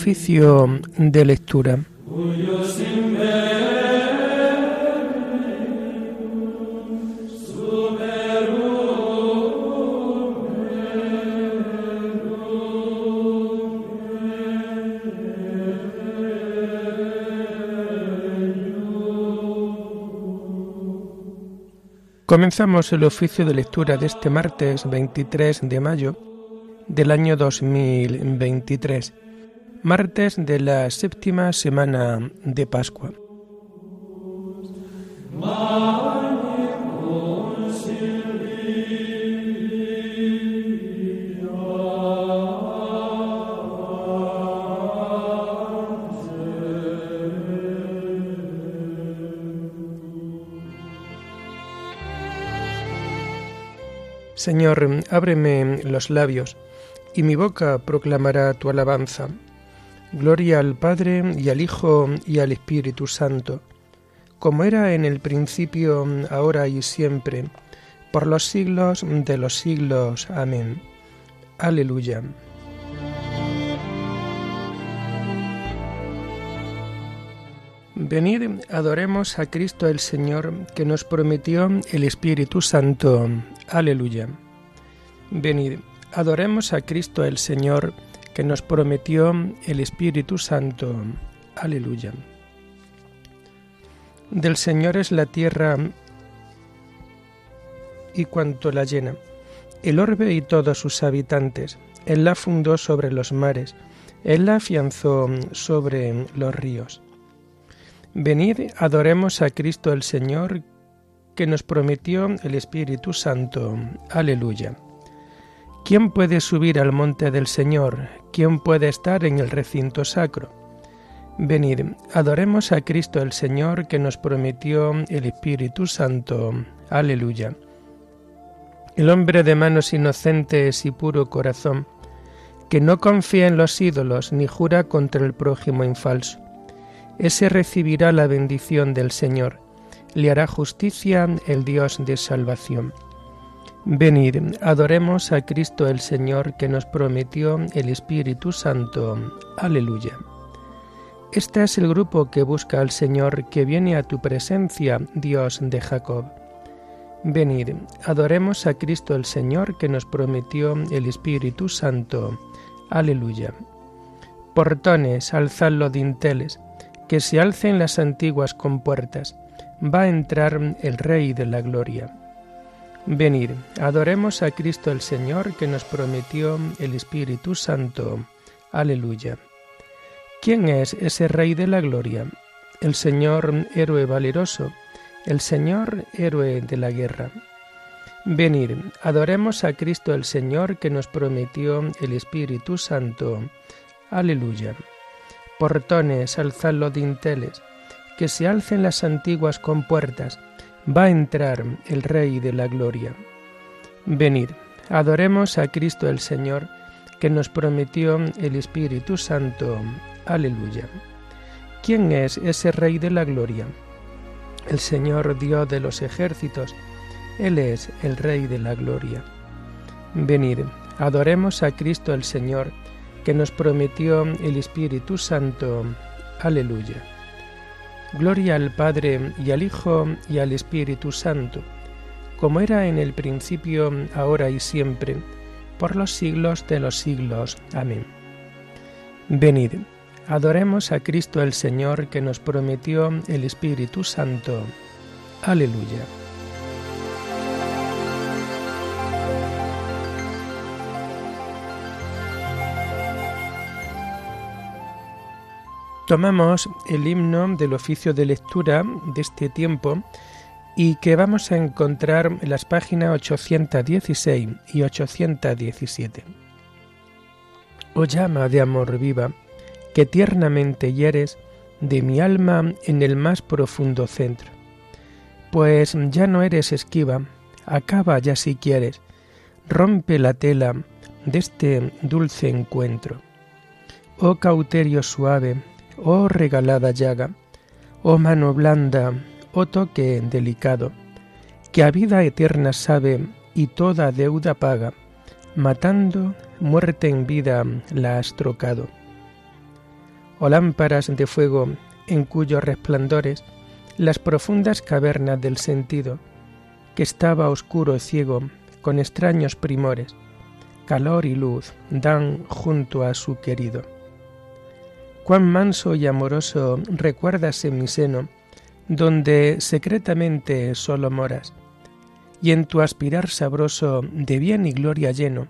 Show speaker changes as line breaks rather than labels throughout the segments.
Oficio de lectura. Comenzamos el oficio de lectura de este martes 23 de mayo del año 2023, martes de la séptima semana de Pascua. Señor, ábreme los labios, y mi boca proclamará tu alabanza. Gloria al Padre y al Hijo y al Espíritu Santo, como era en el principio, ahora y siempre, por los siglos de los siglos. Amén. Aleluya. Venid, adoremos a Cristo el Señor, que nos prometió el Espíritu Santo. Aleluya. Venid, adoremos a Cristo el Señor, que nos prometió el Espíritu Santo. Aleluya. Del Señor es la tierra y cuanto la llena, el orbe y todos sus habitantes. Él la fundó sobre los mares, Él la afianzó sobre los ríos. Venid, adoremos a Cristo el Señor, que nos prometió el Espíritu Santo. Aleluya. ¿Quién puede subir al monte del Señor? ¿Quién puede estar en el recinto sacro? Venid, adoremos a Cristo el Señor que nos prometió el Espíritu Santo. Aleluya. El hombre de manos inocentes y puro corazón, que no confía en los ídolos ni jura contra el prójimo infalso. Ese recibirá la bendición del Señor le hará justicia el Dios de salvación. Venid, adoremos a Cristo el Señor que nos prometió el Espíritu Santo. Aleluya. Este es el grupo que busca al Señor que viene a tu presencia, Dios de Jacob. Venid, adoremos a Cristo el Señor que nos prometió el Espíritu Santo. Aleluya. Portones, alzad los dinteles, que se alcen las antiguas compuertas va a entrar el Rey de la Gloria. Venid, adoremos a Cristo el Señor que nos prometió el Espíritu Santo. Aleluya. ¿Quién es ese Rey de la Gloria? El Señor héroe valeroso, el Señor héroe de la guerra. Venid, adoremos a Cristo el Señor que nos prometió el Espíritu Santo. Aleluya. Portones, alzad los dinteles, que se alcen las antiguas compuertas, va a entrar el Rey de la Gloria. Venid, adoremos a Cristo el Señor, que nos prometió el Espíritu Santo. Aleluya. ¿Quién es ese Rey de la Gloria? El Señor Dios de los ejércitos, Él es el Rey de la Gloria. Venid, adoremos a Cristo el Señor, que nos prometió el Espíritu Santo. Aleluya. Gloria al Padre y al Hijo y al Espíritu Santo, como era en el principio, ahora y siempre, por los siglos de los siglos. Amén. Venid, adoremos a Cristo el Señor que nos prometió el Espíritu Santo. Aleluya. Tomamos el himno del oficio de lectura de este tiempo y que vamos a encontrar en las páginas 816 y 817. Oh llama de amor viva, que tiernamente hieres de mi alma en el más profundo centro. Pues ya no eres esquiva, acaba ya si quieres, rompe la tela de este dulce encuentro. Oh cauterio suave, oh regalada llaga, oh mano blanda, oh toque delicado, que a vida eterna sabe y toda deuda paga, matando, muerte en vida la has trocado. o lámparas de fuego en cuyos resplandores las profundas cavernas del sentido, que estaba oscuro ciego con extraños primores, calor y luz dan junto a su querido. Cuán manso y amoroso recuerdas en mi seno, donde secretamente solo moras, y en tu aspirar sabroso de bien y gloria lleno,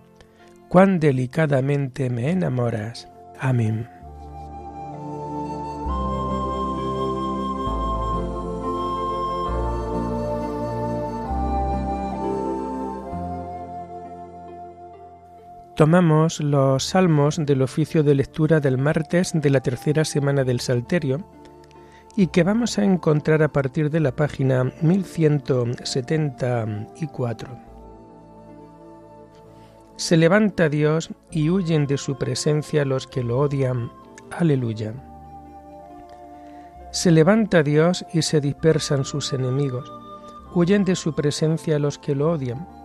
cuán delicadamente me enamoras. Amén. Tomamos los salmos del oficio de lectura del martes de la tercera semana del Salterio y que vamos a encontrar a partir de la página 1174. Se levanta Dios y huyen de su presencia los que lo odian. Aleluya. Se levanta Dios y se dispersan sus enemigos. Huyen de su presencia los que lo odian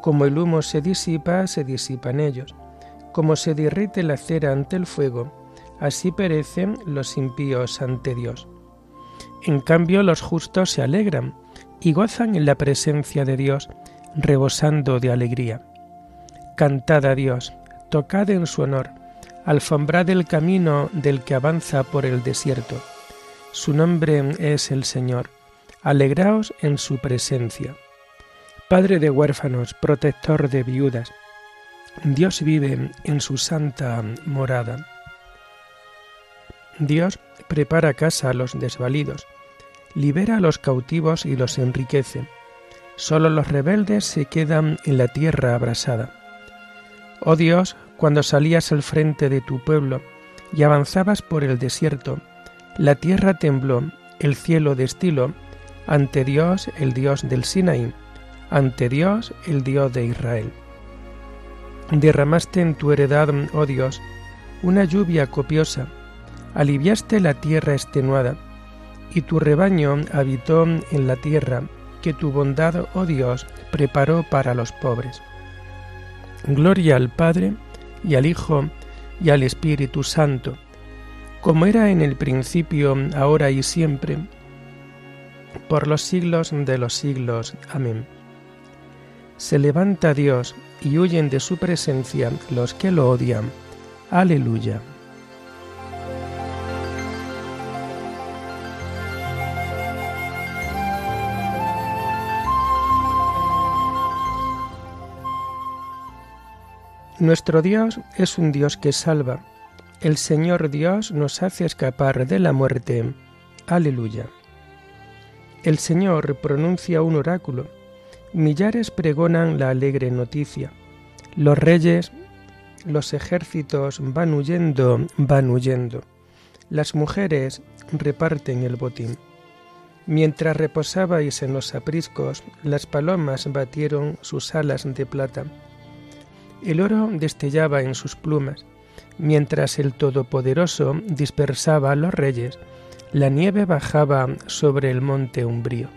como el humo se disipa, se disipan ellos. Como se derrite la cera ante el fuego, así perecen los impíos ante Dios. En cambio los justos se alegran y gozan en la presencia de Dios, rebosando de alegría. Cantad a Dios, tocad en su honor, alfombrad el camino del que avanza por el desierto. Su nombre es el Señor, alegraos en su presencia. Padre de huérfanos, protector de viudas, Dios vive en su santa morada. Dios prepara casa a los desvalidos, libera a los cautivos y los enriquece. Solo los rebeldes se quedan en la tierra abrasada. Oh Dios, cuando salías al frente de tu pueblo y avanzabas por el desierto, la tierra tembló, el cielo destiló, ante Dios, el Dios del Sinaí, ante Dios, el Dios de Israel. Derramaste en tu heredad, oh Dios, una lluvia copiosa, aliviaste la tierra extenuada, y tu rebaño habitó en la tierra que tu bondad, oh Dios, preparó para los pobres. Gloria al Padre, y al Hijo, y al Espíritu Santo, como era en el principio, ahora y siempre, por los siglos de los siglos. Amén. Se levanta Dios y huyen de su presencia los que lo odian. Aleluya. Nuestro Dios es un Dios que salva. El Señor Dios nos hace escapar de la muerte. Aleluya. El Señor pronuncia un oráculo Millares pregonan la alegre noticia. Los reyes, los ejércitos van huyendo, van huyendo. Las mujeres reparten el botín. Mientras reposabais en los apriscos, las palomas batieron sus alas de plata. El oro destellaba en sus plumas. Mientras el Todopoderoso dispersaba a los reyes, la nieve bajaba sobre el monte umbrío.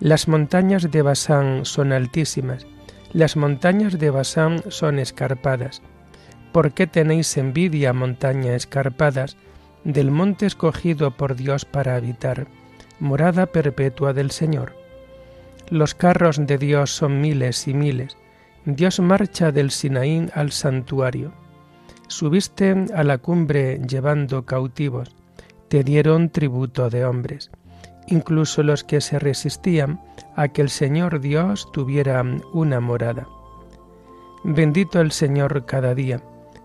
Las montañas de Basán son altísimas, las montañas de Basán son escarpadas. ¿Por qué tenéis envidia, montañas escarpadas, del monte escogido por Dios para habitar, morada perpetua del Señor? Los carros de Dios son miles y miles. Dios marcha del Sinaín al santuario. Subiste a la cumbre llevando cautivos, te dieron tributo de hombres incluso los que se resistían a que el Señor Dios tuviera una morada. Bendito el Señor cada día.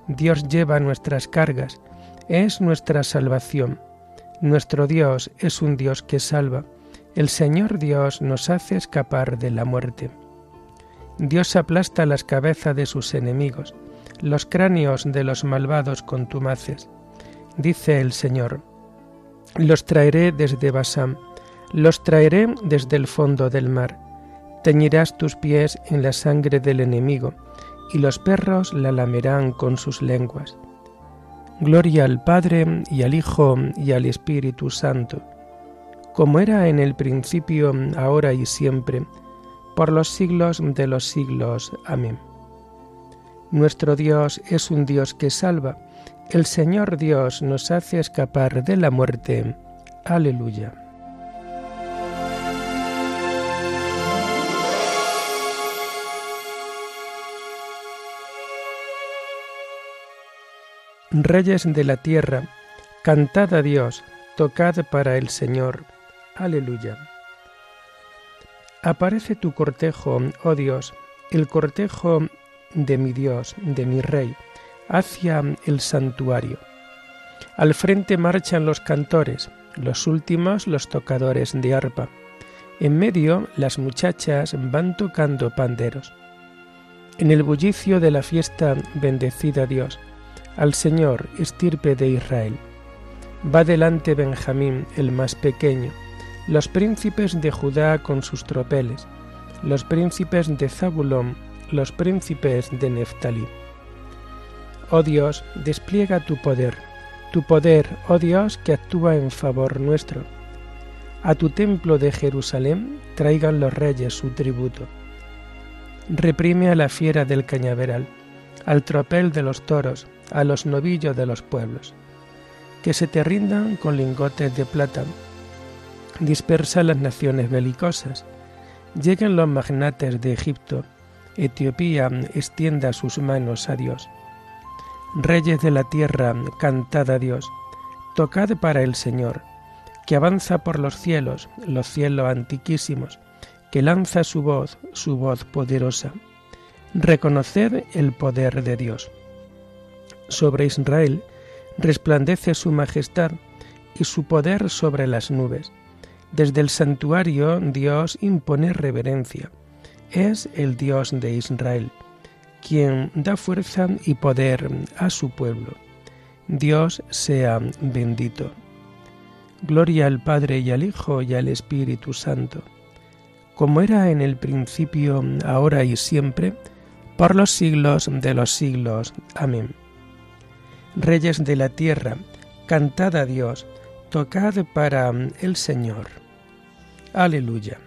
Dios lleva nuestras cargas, es nuestra salvación. Nuestro Dios es un Dios que salva. El Señor Dios nos hace escapar de la muerte. Dios aplasta las cabezas de sus enemigos, los cráneos de los malvados contumaces. Dice el Señor, los traeré desde Basán los traeré desde el fondo del mar. Teñirás tus pies en la sangre del enemigo, y los perros la lamerán con sus lenguas. Gloria al Padre y al Hijo y al Espíritu Santo, como era en el principio, ahora y siempre, por los siglos de los siglos. Amén. Nuestro Dios es un Dios que salva, El Señor Dios nos hace escapar de la muerte. Aleluya. Reyes de la tierra, cantad a Dios, tocad para el Señor. Aleluya. Aparece tu cortejo, oh Dios, el cortejo de mi Dios, de mi Rey, hacia el santuario. Al frente marchan los cantores, los últimos los tocadores de arpa. En medio las muchachas van tocando panderos. En el bullicio de la fiesta bendecida Dios, al Señor, estirpe de Israel. Va delante Benjamín, el más pequeño, los príncipes de Judá con sus tropeles, los príncipes de Zabulón, los príncipes de Neftalí. Oh Dios, despliega tu poder, tu poder, oh Dios, que actúa en favor nuestro. A tu templo de Jerusalén traigan los reyes su tributo. Reprime a la fiera del cañaveral, al tropel de los toros, a los novillos de los pueblos, que se te rindan con lingotes de plata. Dispersa las naciones belicosas, lleguen los magnates de Egipto, Etiopía extienda sus manos a Dios. Reyes de la tierra, cantad a Dios, tocad para el Señor, que avanza por los cielos, los cielos antiquísimos, que lanza su voz, su voz poderosa. Reconoced el poder de Dios sobre Israel resplandece su majestad y su poder sobre las nubes. Desde el santuario Dios impone reverencia. Es el Dios de Israel, quien da fuerza y poder a su pueblo. Dios sea bendito. Gloria al Padre y al Hijo y al Espíritu Santo, como era en el principio, ahora y siempre, por los siglos de los siglos. Amén. Reyes de la tierra, cantad a Dios, tocad para el Señor. Aleluya.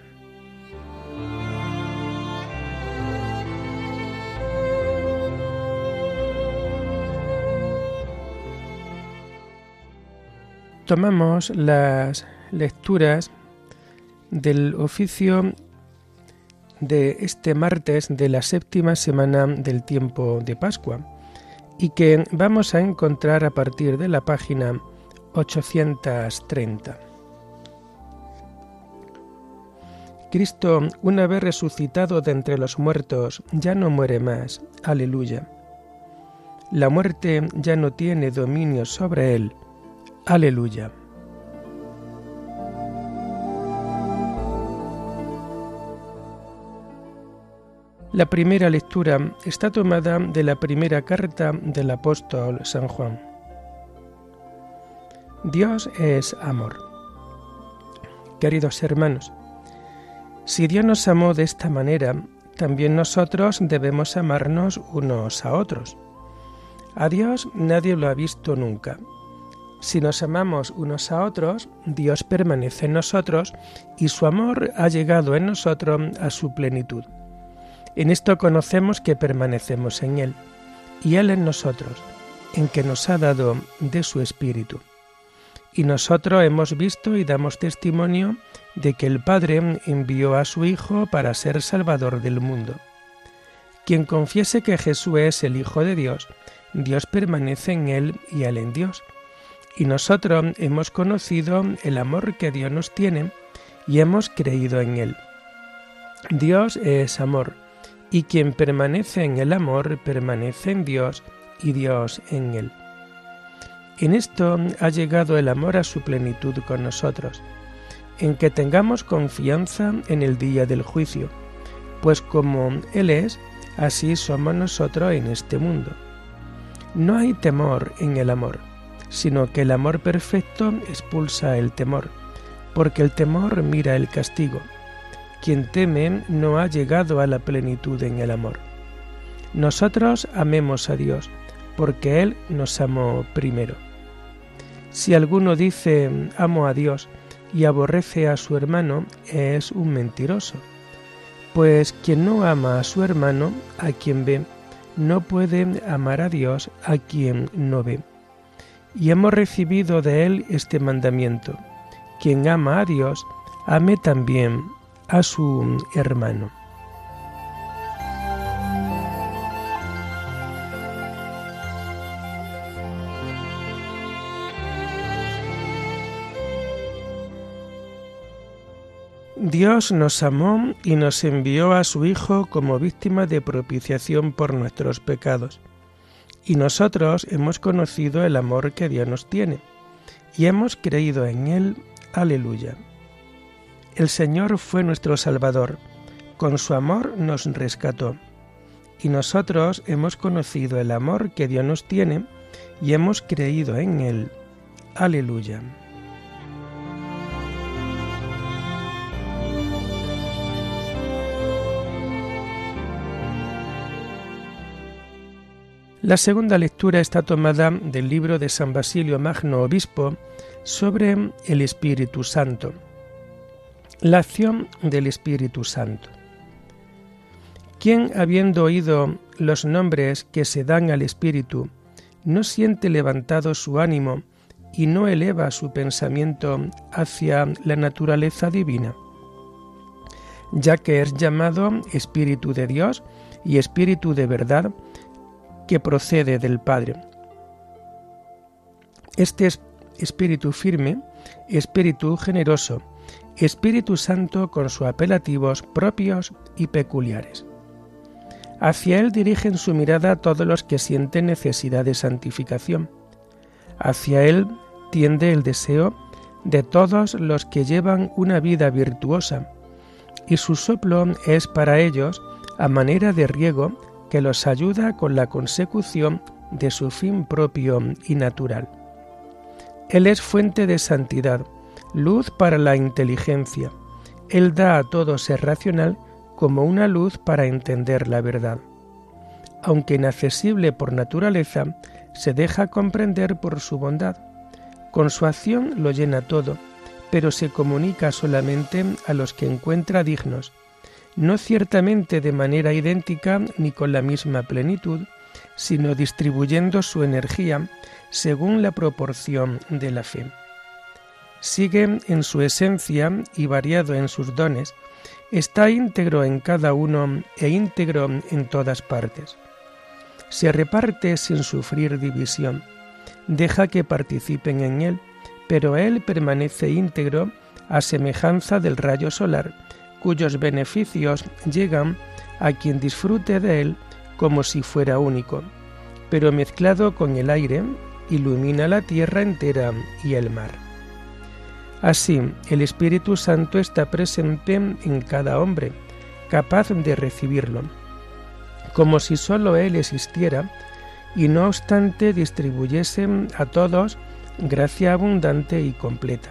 Tomamos las lecturas del oficio de este martes de la séptima semana del tiempo de Pascua y que vamos a encontrar a partir de la página 830. Cristo, una vez resucitado de entre los muertos, ya no muere más. Aleluya. La muerte ya no tiene dominio sobre él. Aleluya. La primera lectura está tomada de la primera carta del apóstol San Juan. Dios es amor. Queridos hermanos, si Dios nos amó de esta manera, también nosotros debemos amarnos unos a otros. A Dios nadie lo ha visto nunca. Si nos amamos unos a otros, Dios permanece en nosotros y su amor ha llegado en nosotros a su plenitud. En esto conocemos que permanecemos en Él y Él en nosotros, en que nos ha dado de su Espíritu. Y nosotros hemos visto y damos testimonio de que el Padre envió a su Hijo para ser Salvador del mundo. Quien confiese que Jesús es el Hijo de Dios, Dios permanece en Él y Él en Dios. Y nosotros hemos conocido el amor que Dios nos tiene y hemos creído en Él. Dios es amor y quien permanece en el amor permanece en Dios y Dios en él. En esto ha llegado el amor a su plenitud con nosotros, en que tengamos confianza en el día del juicio, pues como Él es, así somos nosotros en este mundo. No hay temor en el amor, sino que el amor perfecto expulsa el temor, porque el temor mira el castigo quien teme no ha llegado a la plenitud en el amor. Nosotros amemos a Dios, porque Él nos amó primero. Si alguno dice amo a Dios y aborrece a su hermano, es un mentiroso. Pues quien no ama a su hermano, a quien ve, no puede amar a Dios a quien no ve. y hemos recibido de él este mandamiento. Quien ama a Dios, ame también a su hermano. Dios nos amó y nos envió a su Hijo como víctima de propiciación por nuestros pecados. Y nosotros hemos conocido el amor que Dios nos tiene y hemos creído en Él. Aleluya. El Señor fue nuestro Salvador, con su amor nos rescató. Y nosotros hemos conocido el amor que Dios nos tiene y hemos creído en Él. Aleluya. La segunda lectura está tomada del libro de San Basilio Magno Obispo sobre el Espíritu Santo. La acción del Espíritu Santo. ¿Quién, habiendo oído los nombres que se dan al Espíritu, no siente levantado su ánimo y no eleva su pensamiento hacia la naturaleza divina? Ya que es llamado Espíritu de Dios y Espíritu de verdad, que procede del Padre. Este es espíritu firme, espíritu generoso, Espíritu Santo con sus apelativos propios y peculiares. Hacia Él dirigen su mirada todos los que sienten necesidad de santificación. Hacia Él tiende el deseo de todos los que llevan una vida virtuosa, y su soplo es para ellos a manera de riego que los ayuda con la consecución de su fin propio y natural. Él es fuente de santidad, luz para la inteligencia. Él da a todo ser racional como una luz para entender la verdad. Aunque inaccesible por naturaleza, se deja comprender por su bondad. Con su acción lo llena todo, pero se comunica solamente a los que encuentra dignos no ciertamente de manera idéntica ni con la misma plenitud, sino distribuyendo su energía según la proporción de la fe. Sigue en su esencia y variado en sus dones, está íntegro en cada uno e íntegro en todas partes. Se reparte sin sufrir división, deja que participen en él, pero él permanece íntegro a semejanza del rayo solar, cuyos beneficios llegan a quien disfrute de él como si fuera único, pero mezclado con el aire, ilumina la tierra entera y el mar. Así, el Espíritu Santo está presente en cada hombre, capaz de recibirlo, como si sólo Él existiera, y no obstante distribuyese a todos gracia abundante y completa.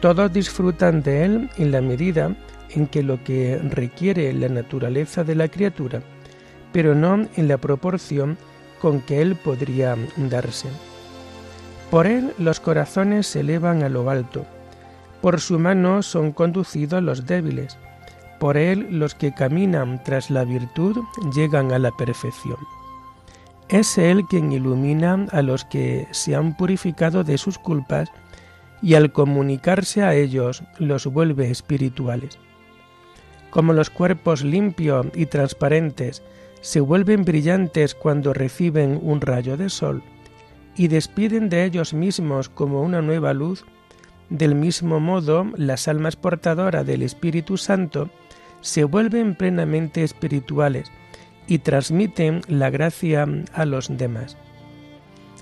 Todos disfrutan de Él en la medida en que lo que requiere la naturaleza de la criatura, pero no en la proporción con que él podría darse. Por él los corazones se elevan a lo alto, por su mano son conducidos los débiles, por él los que caminan tras la virtud llegan a la perfección. Es él quien ilumina a los que se han purificado de sus culpas y al comunicarse a ellos los vuelve espirituales. Como los cuerpos limpios y transparentes se vuelven brillantes cuando reciben un rayo de sol y despiden de ellos mismos como una nueva luz, del mismo modo las almas portadoras del Espíritu Santo se vuelven plenamente espirituales y transmiten la gracia a los demás.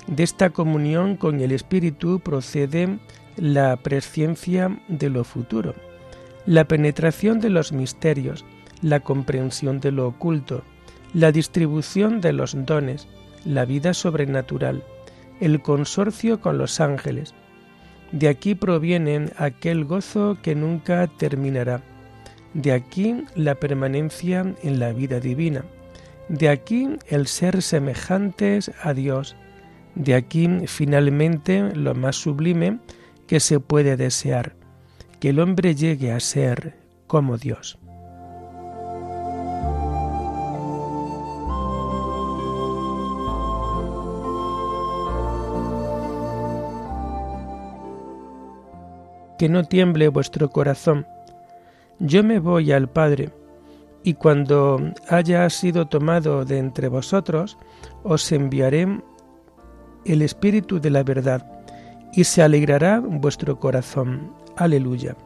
De esta comunión con el Espíritu procede la presciencia de lo futuro la penetración de los misterios, la comprensión de lo oculto, la distribución de los dones, la vida sobrenatural, el consorcio con los ángeles. De aquí proviene aquel gozo que nunca terminará. De aquí la permanencia en la vida divina. De aquí el ser semejantes a Dios. De aquí finalmente lo más sublime que se puede desear, que el hombre llegue a ser como Dios. Que no tiemble vuestro corazón. Yo me voy al Padre, y cuando haya sido tomado de entre vosotros, os enviaré el Espíritu de la verdad, y se alegrará vuestro corazón. Aleluya.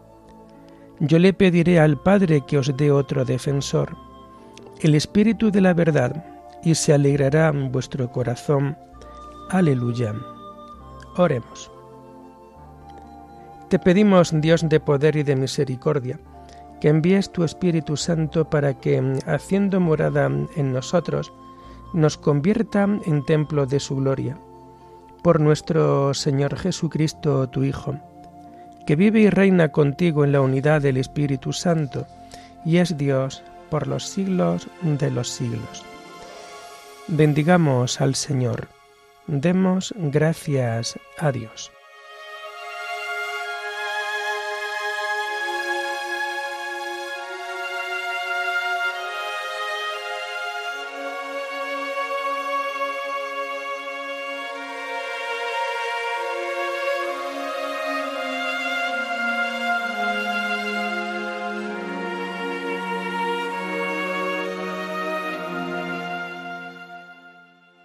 Yo le pediré al Padre que os dé otro defensor, el Espíritu de la verdad, y se alegrará vuestro corazón. Aleluya. Oremos. Te pedimos, Dios de poder y de misericordia, que envíes tu Espíritu Santo para que, haciendo morada en nosotros, nos convierta en templo de su gloria. Por nuestro Señor Jesucristo, tu Hijo, que vive y reina contigo en la unidad del Espíritu Santo, y es Dios por los siglos de los siglos. Bendigamos al Señor. Demos gracias a Dios.